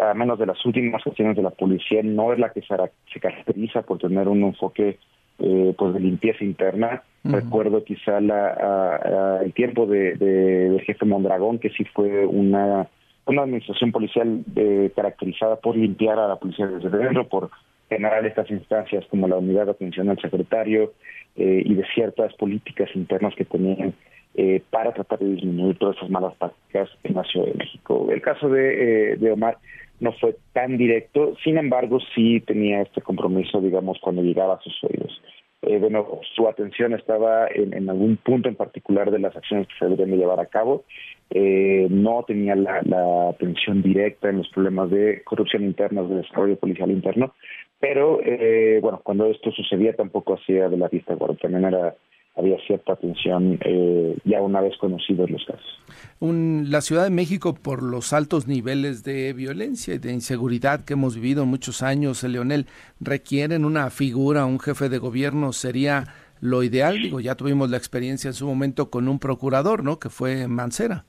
a menos de las últimas gestiones de la policía, no es la que se, ara- se caracteriza por tener un enfoque eh, pues de limpieza interna. Recuerdo quizá la, a- a- el tiempo de, de- del jefe Mondragón, que sí fue una, una administración policial eh, caracterizada por limpiar a la policía desde dentro, por generar estas instancias como la unidad de atención al secretario eh, y de ciertas políticas internas que tenían eh, para tratar de disminuir todas esas malas prácticas en la Ciudad de México. El caso de, eh, de Omar no fue tan directo, sin embargo sí tenía este compromiso, digamos, cuando llegaba a sus oídos. Eh, nuevo, su atención estaba en, en algún punto en particular de las acciones que se deberían de llevar a cabo. Eh, no tenía la, la atención directa en los problemas de corrupción interna, de desarrollo policial interno, pero eh, bueno, cuando esto sucedía tampoco hacía de la vista gorda, también era había cierta atención eh, ya una vez conocidos los casos. la Ciudad de México, por los altos niveles de violencia y de inseguridad que hemos vivido muchos años, eh, Leonel, requieren una figura, un jefe de gobierno, sería lo ideal. Digo, ya tuvimos la experiencia en su momento con un procurador, ¿no? Que fue Mancera.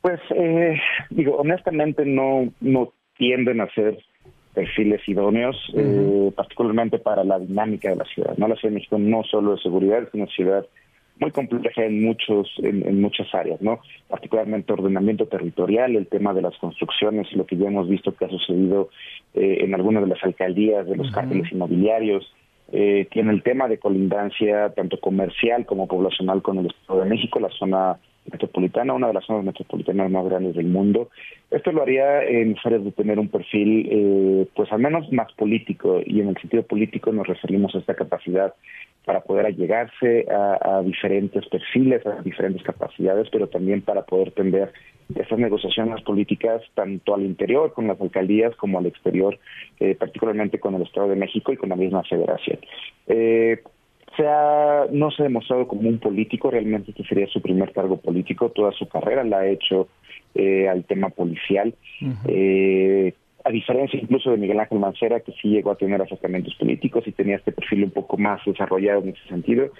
Pues, eh, digo, honestamente no, no tienden a ser perfiles idóneos, eh, particularmente para la dinámica de la ciudad. ¿no? La Ciudad de México no solo de seguridad, es una ciudad muy compleja en muchos en, muchas áreas, ¿no? Particularmente ordenamiento territorial, el tema de las construcciones, lo que ya hemos visto que ha sucedido eh, en algunas de las alcaldías, de los cárteles inmobiliarios, eh, tiene el tema de colindancia tanto comercial como poblacional con el Estado de México, la zona metropolitana, una de las zonas metropolitanas más grandes del mundo. Esto lo haría necesario de tener un perfil, eh, pues al menos más político, y en el sentido político nos referimos a esta capacidad para poder allegarse a, diferentes perfiles, a diferentes capacidades, pero también para poder tender estas negociaciones políticas tanto al interior con las alcaldías como al exterior, eh, particularmente con el Estado de México y con la misma federación. Eh, no se ha demostrado como un político, realmente este sería su primer cargo político, toda su carrera la ha hecho eh, al tema policial. eh, a diferencia incluso de Miguel Ángel Mancera, que sí llegó a tener acercamientos políticos y tenía este perfil un poco más desarrollado en ese sentido.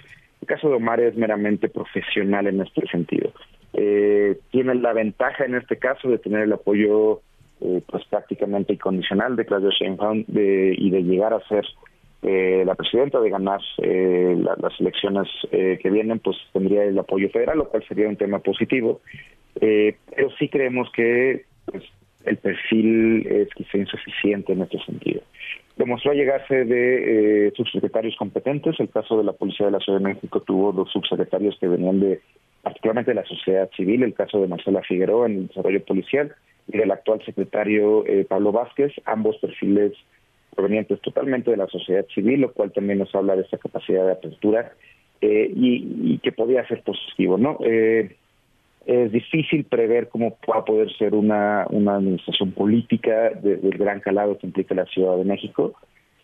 El caso de Omar es meramente profesional en este sentido. Eh, tiene la ventaja en este caso de tener el apoyo eh, pues prácticamente incondicional de Claudio Sheinbaum de, y de llegar a ser eh, la presidenta de ganar eh, las elecciones eh, que vienen, pues tendría el apoyo federal, lo cual sería un tema positivo. pero sí creemos que pues, el perfil es quizá insuficiente en este sentido. Demostró llegarse de subsecretarios competentes. El caso de la Policía de la Ciudad de México tuvo dos subsecretarios que venían de particularmente de la sociedad civil, el caso de Marcela Figueroa en el desarrollo policial y del actual secretario Pablo Vázquez, ambos perfiles provenientes totalmente de la sociedad civil, lo cual también nos habla de esa capacidad de apertura eh, y, que podía ser positivo, ¿no? Eh, es difícil prever cómo va a poder ser una, una administración política del gran calado que implica la Ciudad de México.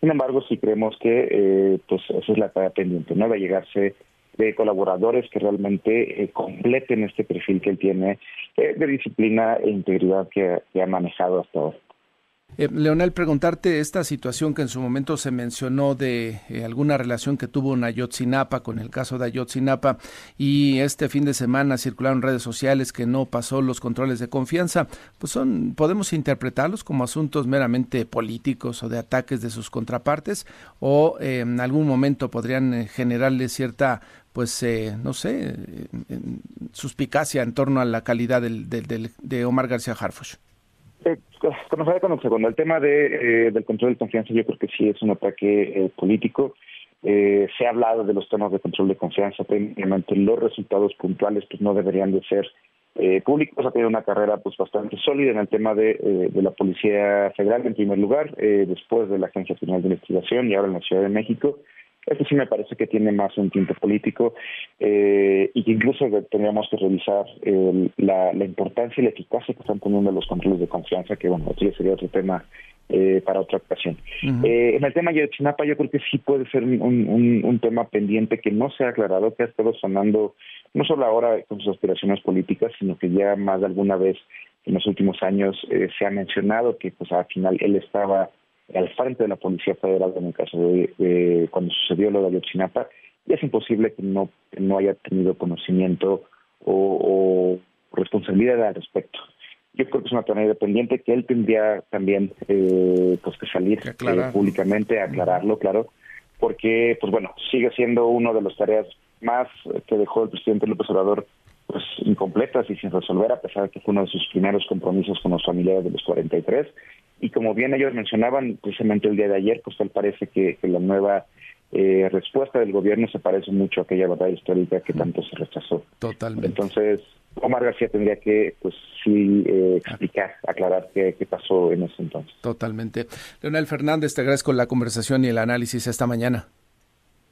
Sin embargo, sí creemos que eh, pues esa es la tarea pendiente, ¿no? De llegarse de colaboradores que realmente completen este perfil que él tiene de disciplina e integridad que ha manejado hasta ahora. Eh, Leonel, preguntarte esta situación que en su momento se mencionó de eh, alguna relación que tuvo Ayotzinapa con el caso de Ayotzinapa y este fin de semana circularon redes sociales que no pasó los controles de confianza, pues son podemos interpretarlos como asuntos meramente políticos o de ataques de sus contrapartes o eh, en algún momento podrían generarle cierta pues no sé suspicacia en torno a la calidad del, de Omar García Harfuch. Eh, comenzaré con el segundo. El tema de, eh, del control de confianza yo creo que sí es un ataque eh, político. Eh, se ha hablado de los temas de control de confianza, técnicamente los resultados puntuales pues no deberían de ser eh, públicos. Ha tenido una carrera pues bastante sólida en el tema de, de la Policía Federal en primer lugar, después de la Agencia Federal de Investigación y ahora en la Ciudad de México. Esto sí me parece que tiene más un tinte político eh, y que incluso tendríamos que revisar la, importancia y la eficacia que están teniendo los controles de confianza, que bueno, eso sería otro tema eh, para otra ocasión. eh, en el tema de Chinapa yo creo que sí puede ser un, un, tema pendiente que no se ha aclarado, que ha estado sonando no solo ahora con sus aspiraciones políticas, sino que ya más de alguna vez en los últimos años eh, se ha mencionado que pues al final él estaba al frente de la Policía Federal en el caso de, cuando sucedió lo de Ayotzinapa, y es imposible que no, no haya tenido conocimiento o, responsabilidad al respecto. Yo creo que es una tarea independiente que él tendría también eh, pues que salir eh, públicamente a aclararlo, claro, porque pues bueno, sigue siendo una de las tareas más que dejó el presidente López Obrador pues incompletas y sin resolver, a pesar de que fue uno de sus primeros compromisos con los familiares de los 43 y como bien ellos mencionaban precisamente el día de ayer, pues tal parece que, la nueva eh, respuesta del gobierno se parece mucho a aquella batalla histórica que tanto se rechazó. Totalmente. Entonces, Omar García tendría que, pues sí, eh, explicar, aclarar qué, qué, pasó en ese entonces. Totalmente. Leonel Fernández, te agradezco la conversación y el análisis esta mañana.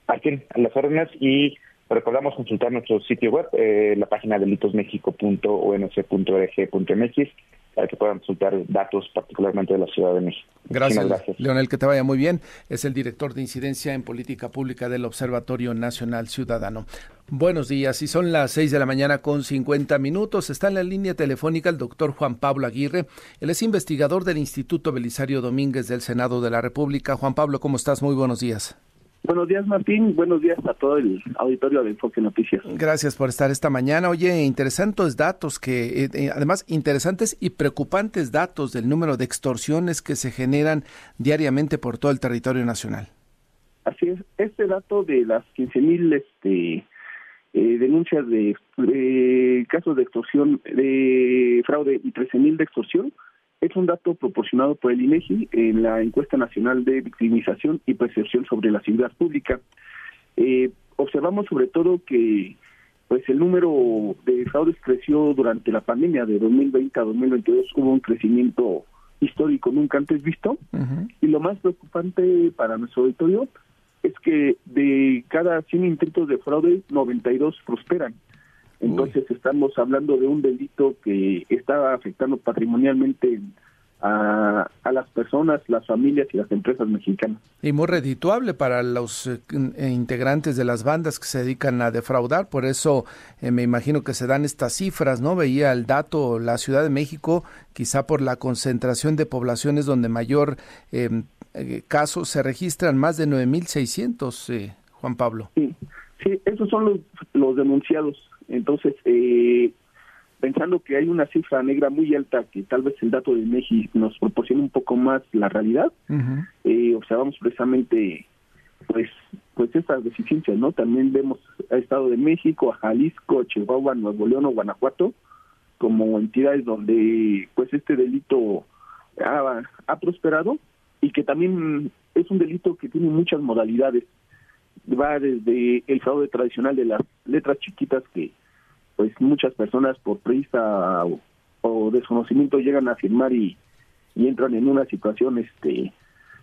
Aquí, a las órdenes y recordamos consultar nuestro sitio web, eh, la página delitosmexico.onc.org.mx para que puedan consultar datos particularmente de la Ciudad de México. Gracias, gracias, Leonel, que te vaya muy bien. Es el director de incidencia en política pública del Observatorio Nacional Ciudadano. Buenos días, y son las 6 de la mañana con 50 minutos. Está en la línea telefónica el doctor Juan Pablo Aguirre. Él es investigador del Instituto Belisario Domínguez del Senado de la República. Juan Pablo, ¿cómo estás? Muy buenos días. Buenos días, Martín. Buenos días a todo el auditorio de Enfoque Noticias. Gracias por estar esta mañana. Oye, interesantes datos que, eh, eh, además, interesantes y preocupantes datos del número de extorsiones que se generan diariamente por todo el territorio nacional. Así es. Este dato de las 15.000 este, eh, denuncias de, casos de extorsión, de fraude y 13.000 de extorsión, es un dato proporcionado por el INEGI en la encuesta nacional de victimización y percepción sobre la seguridad pública. Eh, observamos sobre todo que pues el número de fraudes creció durante la pandemia de 2020 a 2022 hubo un crecimiento histórico nunca antes visto. Y lo más preocupante para nuestro auditorio es que de cada 100 intentos de fraude 92 prosperan entonces estamos hablando de un delito que está afectando patrimonialmente a, las personas, las familias y las empresas mexicanas. Y muy redituable para los eh, eh, integrantes de las bandas que se dedican a defraudar, por eso eh, me imagino que se dan estas cifras, ¿no? Veía el dato, la Ciudad de México, quizá por la concentración de poblaciones donde mayor casos se registran, más de 9.600, Juan Pablo. Sí, sí, esos son los, los denunciados entonces, eh, pensando que hay una cifra negra muy alta, que tal vez el dato de México nos proporcione un poco más la realidad, eh, observamos precisamente pues pues estas deficiencias, ¿no? También vemos a Estado de México, a Jalisco, Chihuahua, Nuevo León o Guanajuato como entidades donde pues este delito ha, ha prosperado y que también es un delito que tiene muchas modalidades va desde el fraude tradicional de las letras chiquitas que pues muchas personas por prisa o, desconocimiento llegan a firmar y, entran en una situación este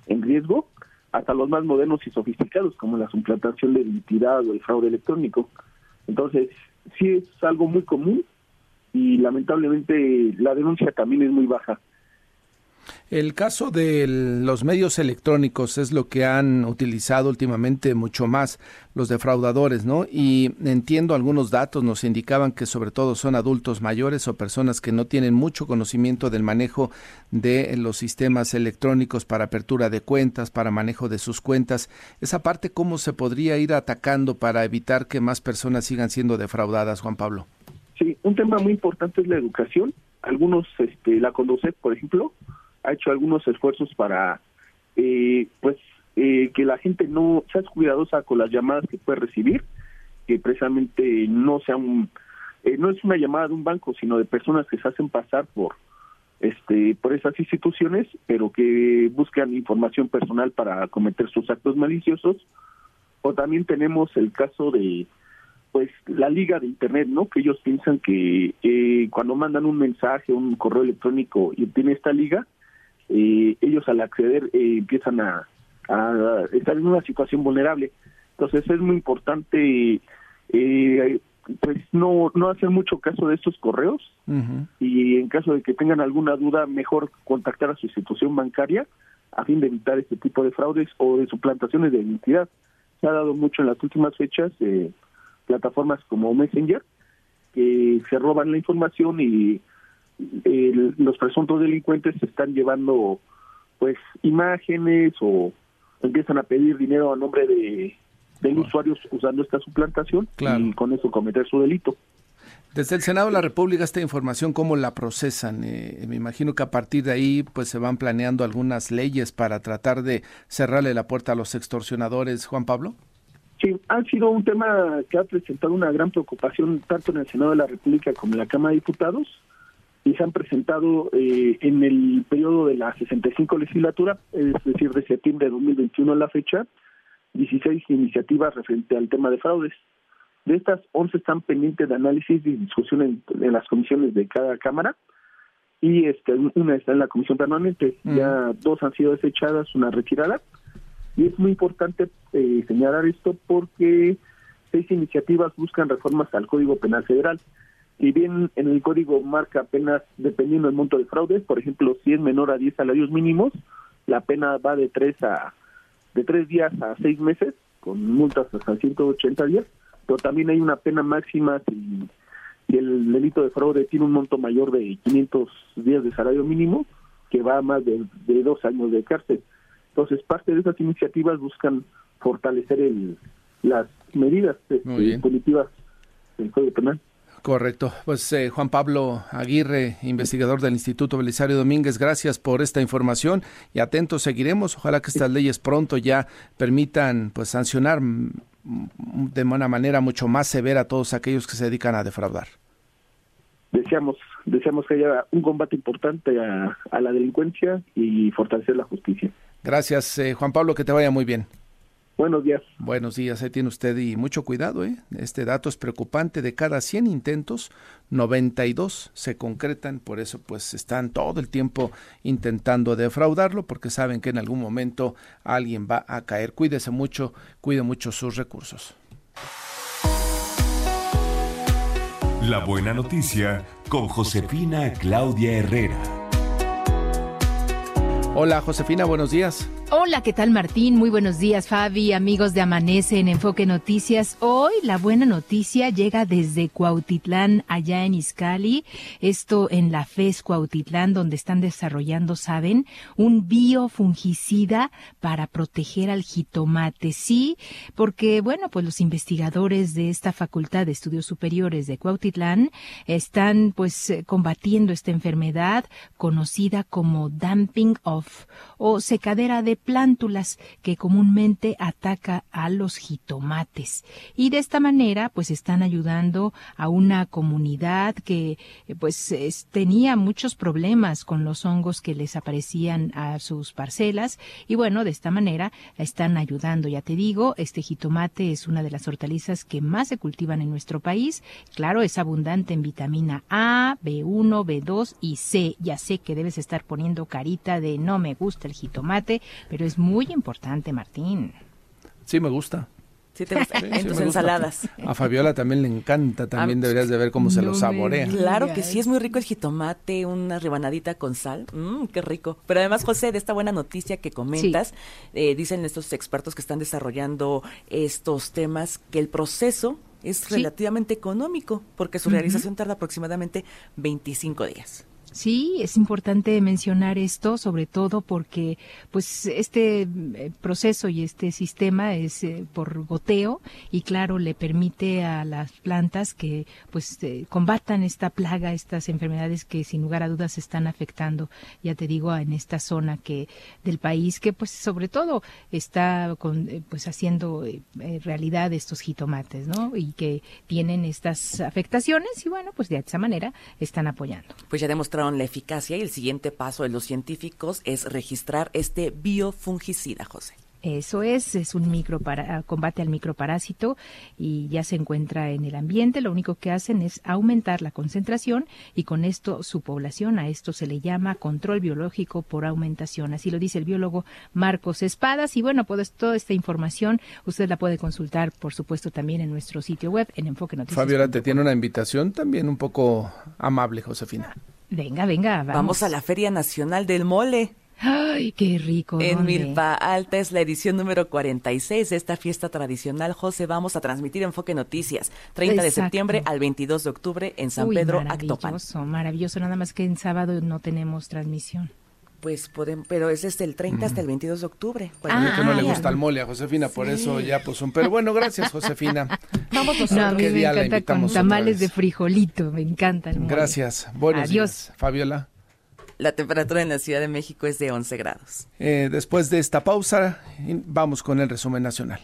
en riesgo. Hasta los más modernos y sofisticados como la suplantación de identidad o el fraude electrónico. Entonces sí es algo muy común y lamentablemente la denuncia también es muy baja el caso de los medios electrónicos es lo que han utilizado últimamente mucho más los defraudadores, ¿no? Y entiendo algunos datos nos indicaban que sobre todo son adultos mayores o personas que no tienen mucho conocimiento del manejo de los sistemas electrónicos para apertura de cuentas, para manejo de sus cuentas. Esa parte, ¿cómo se podría ir atacando para evitar que más personas sigan siendo defraudadas, Juan Pablo? Sí, un tema muy importante es la educación. Algunos, este, la Conducet, por ejemplo, ha hecho algunos esfuerzos para eh, pues eh, que la gente no sea cuidadosa con las llamadas que puede recibir que precisamente no sea un eh, no es una llamada de un banco sino de personas que se hacen pasar por este por esas instituciones pero que buscan información personal para cometer sus actos maliciosos. O también tenemos el caso de pues la liga de internet no que ellos piensan que cuando mandan un mensaje un correo electrónico y tiene esta liga eh, ellos al acceder eh, empiezan a, estar en una situación vulnerable. Entonces es muy importante eh, pues no, no hacer mucho caso de estos correos y en caso de que tengan alguna duda mejor contactar a su institución bancaria a fin de evitar este tipo de fraudes o de suplantaciones de identidad. Se ha dado mucho en las últimas fechas plataformas como Messenger que se roban la información y los presuntos delincuentes se están llevando pues imágenes o empiezan a pedir dinero a nombre de, de usuarios usando esta suplantación y con eso cometer su delito. Desde el Senado de la República esta información cómo la procesan. Eh, me imagino que a partir de ahí pues se van planeando algunas leyes para tratar de cerrarle la puerta a los extorsionadores. Juan Pablo. Sí, ha sido un tema que ha presentado una gran preocupación tanto en el Senado de la República como en la Cámara de Diputados y se han presentado eh, en el periodo de la 65 legislatura, es decir, de septiembre de 2021 a la fecha, 16 iniciativas referente al tema de fraudes. De estas, 11 están pendientes de análisis y discusión en, las comisiones de cada Cámara y este, una está en la comisión permanente. Mm. Ya dos han sido desechadas, una retirada. Y es muy importante eh, señalar esto porque seis iniciativas buscan reformas al Código Penal Federal si bien en el código marca apenas dependiendo del monto de fraude, por ejemplo, si es menor a 10 salarios mínimos, la pena va de 3 a de 3 días a 6 meses con multas hasta 180 días, pero también hay una pena máxima si, si el delito de fraude tiene un monto mayor de 500 días de salario mínimo, que va a más de, de dos años de cárcel. Entonces, parte de esas iniciativas buscan fortalecer el, las medidas este, punitivas del Código Penal. Correcto. Pues eh, Juan Pablo Aguirre, investigador del Instituto Belisario Domínguez, gracias por esta información y atentos seguiremos. Ojalá que estas leyes pronto ya permitan pues sancionar de una manera mucho más severa a todos aquellos que se dedican a defraudar. Deseamos, deseamos que haya un combate importante a, la delincuencia y fortalecer la justicia. Gracias, eh, Juan Pablo, que te vaya muy bien. Buenos días. Buenos días, ahí tiene usted y mucho cuidado, ¿eh? Este dato es preocupante, de cada 100 intentos, 92 se concretan, por eso pues están todo el tiempo intentando defraudarlo porque saben que en algún momento alguien va a caer. Cuídese mucho, cuide mucho sus recursos. La buena noticia con Josefina Claudia Herrera. Hola Josefina, buenos días. Hola, ¿qué tal Martín? Muy buenos días Fabi, amigos de Amanece en Enfoque Noticias. Hoy la buena noticia llega desde Cuautitlán, allá en Izcali. Esto en la FES Cuautitlán, donde están desarrollando, ¿saben? Un biofungicida para proteger al jitomate. Sí, porque, bueno, pues los investigadores de esta Facultad de Estudios Superiores de Cuautitlán están pues eh, combatiendo esta enfermedad conocida como dumping of o secadera de plántulas que comúnmente ataca a los jitomates. Y de esta manera, pues están ayudando a una comunidad que pues tenía muchos problemas con los hongos que les aparecían a sus parcelas y bueno, de esta manera están ayudando. Ya te digo, este jitomate es una de las hortalizas que más se cultivan en nuestro país. Claro, es abundante en vitamina A, B1, B2 y C. Ya sé que debes estar poniendo carita de no me gusta el jitomate, pero es muy importante, Martín. Sí, me gusta. Sí, te gusta. en tus ensaladas. A Fabiola también le encanta, también ah, deberías de ver cómo se lo saborea. Claro que sí, es muy rico el jitomate, una rebanadita con sal, mmm, qué rico. Pero además, José, de esta buena noticia que comentas, eh, dicen estos expertos que están desarrollando estos temas que el proceso es relativamente económico, porque su realización tarda aproximadamente 25 días. Sí, es importante mencionar esto, sobre todo porque, pues, este eh, proceso y este sistema es eh, por goteo y, claro, le permite a las plantas que, pues, eh, combatan esta plaga, estas enfermedades que, sin lugar a dudas, están afectando, ya te digo, en esta zona que del país que, pues, sobre todo está, con, pues, haciendo realidad estos jitomates, ¿no? Y que tienen estas afectaciones y, bueno, pues, de esa manera están apoyando. Pues ya demostrado la eficacia y el siguiente paso de los científicos es registrar este biofungicida, José. Eso es, es un micro para, combate al microparásito y ya se encuentra en el ambiente. Lo único que hacen es aumentar la concentración y con esto su población. A esto se le llama control biológico por aumentación. Así lo dice el biólogo Marcos Espadas. Y bueno, pues toda esta información usted la puede consultar, por supuesto, también en nuestro sitio web en Enfoque Noticias. Fabiola, te tiene una invitación también un poco amable, Josefina. Venga, venga, vamos. Vamos a la Feria Nacional del Mole. ¡Ay, qué rico! En Milpa Alta es la edición número 46 de esta fiesta tradicional. José, vamos a transmitir Enfoque Noticias, 30 de septiembre al 22 de octubre en San Pedro, Actopan. Maravilloso, maravilloso. Nada más que en sábado no tenemos transmisión. Pues podemos, pero es desde el 30 hasta el 22 de octubre. Ah, que no le gusta el mole a Josefina, por eso ya pues un... Pero bueno, gracias Josefina. Vamos nosotros. No, a mí me encanta con tamales de frijolito, me encantan. Gracias. Buenos Adiós. Fabiola. La temperatura en la Ciudad de México es de 11 grados. Eh, después de esta pausa, vamos con el resumen nacional.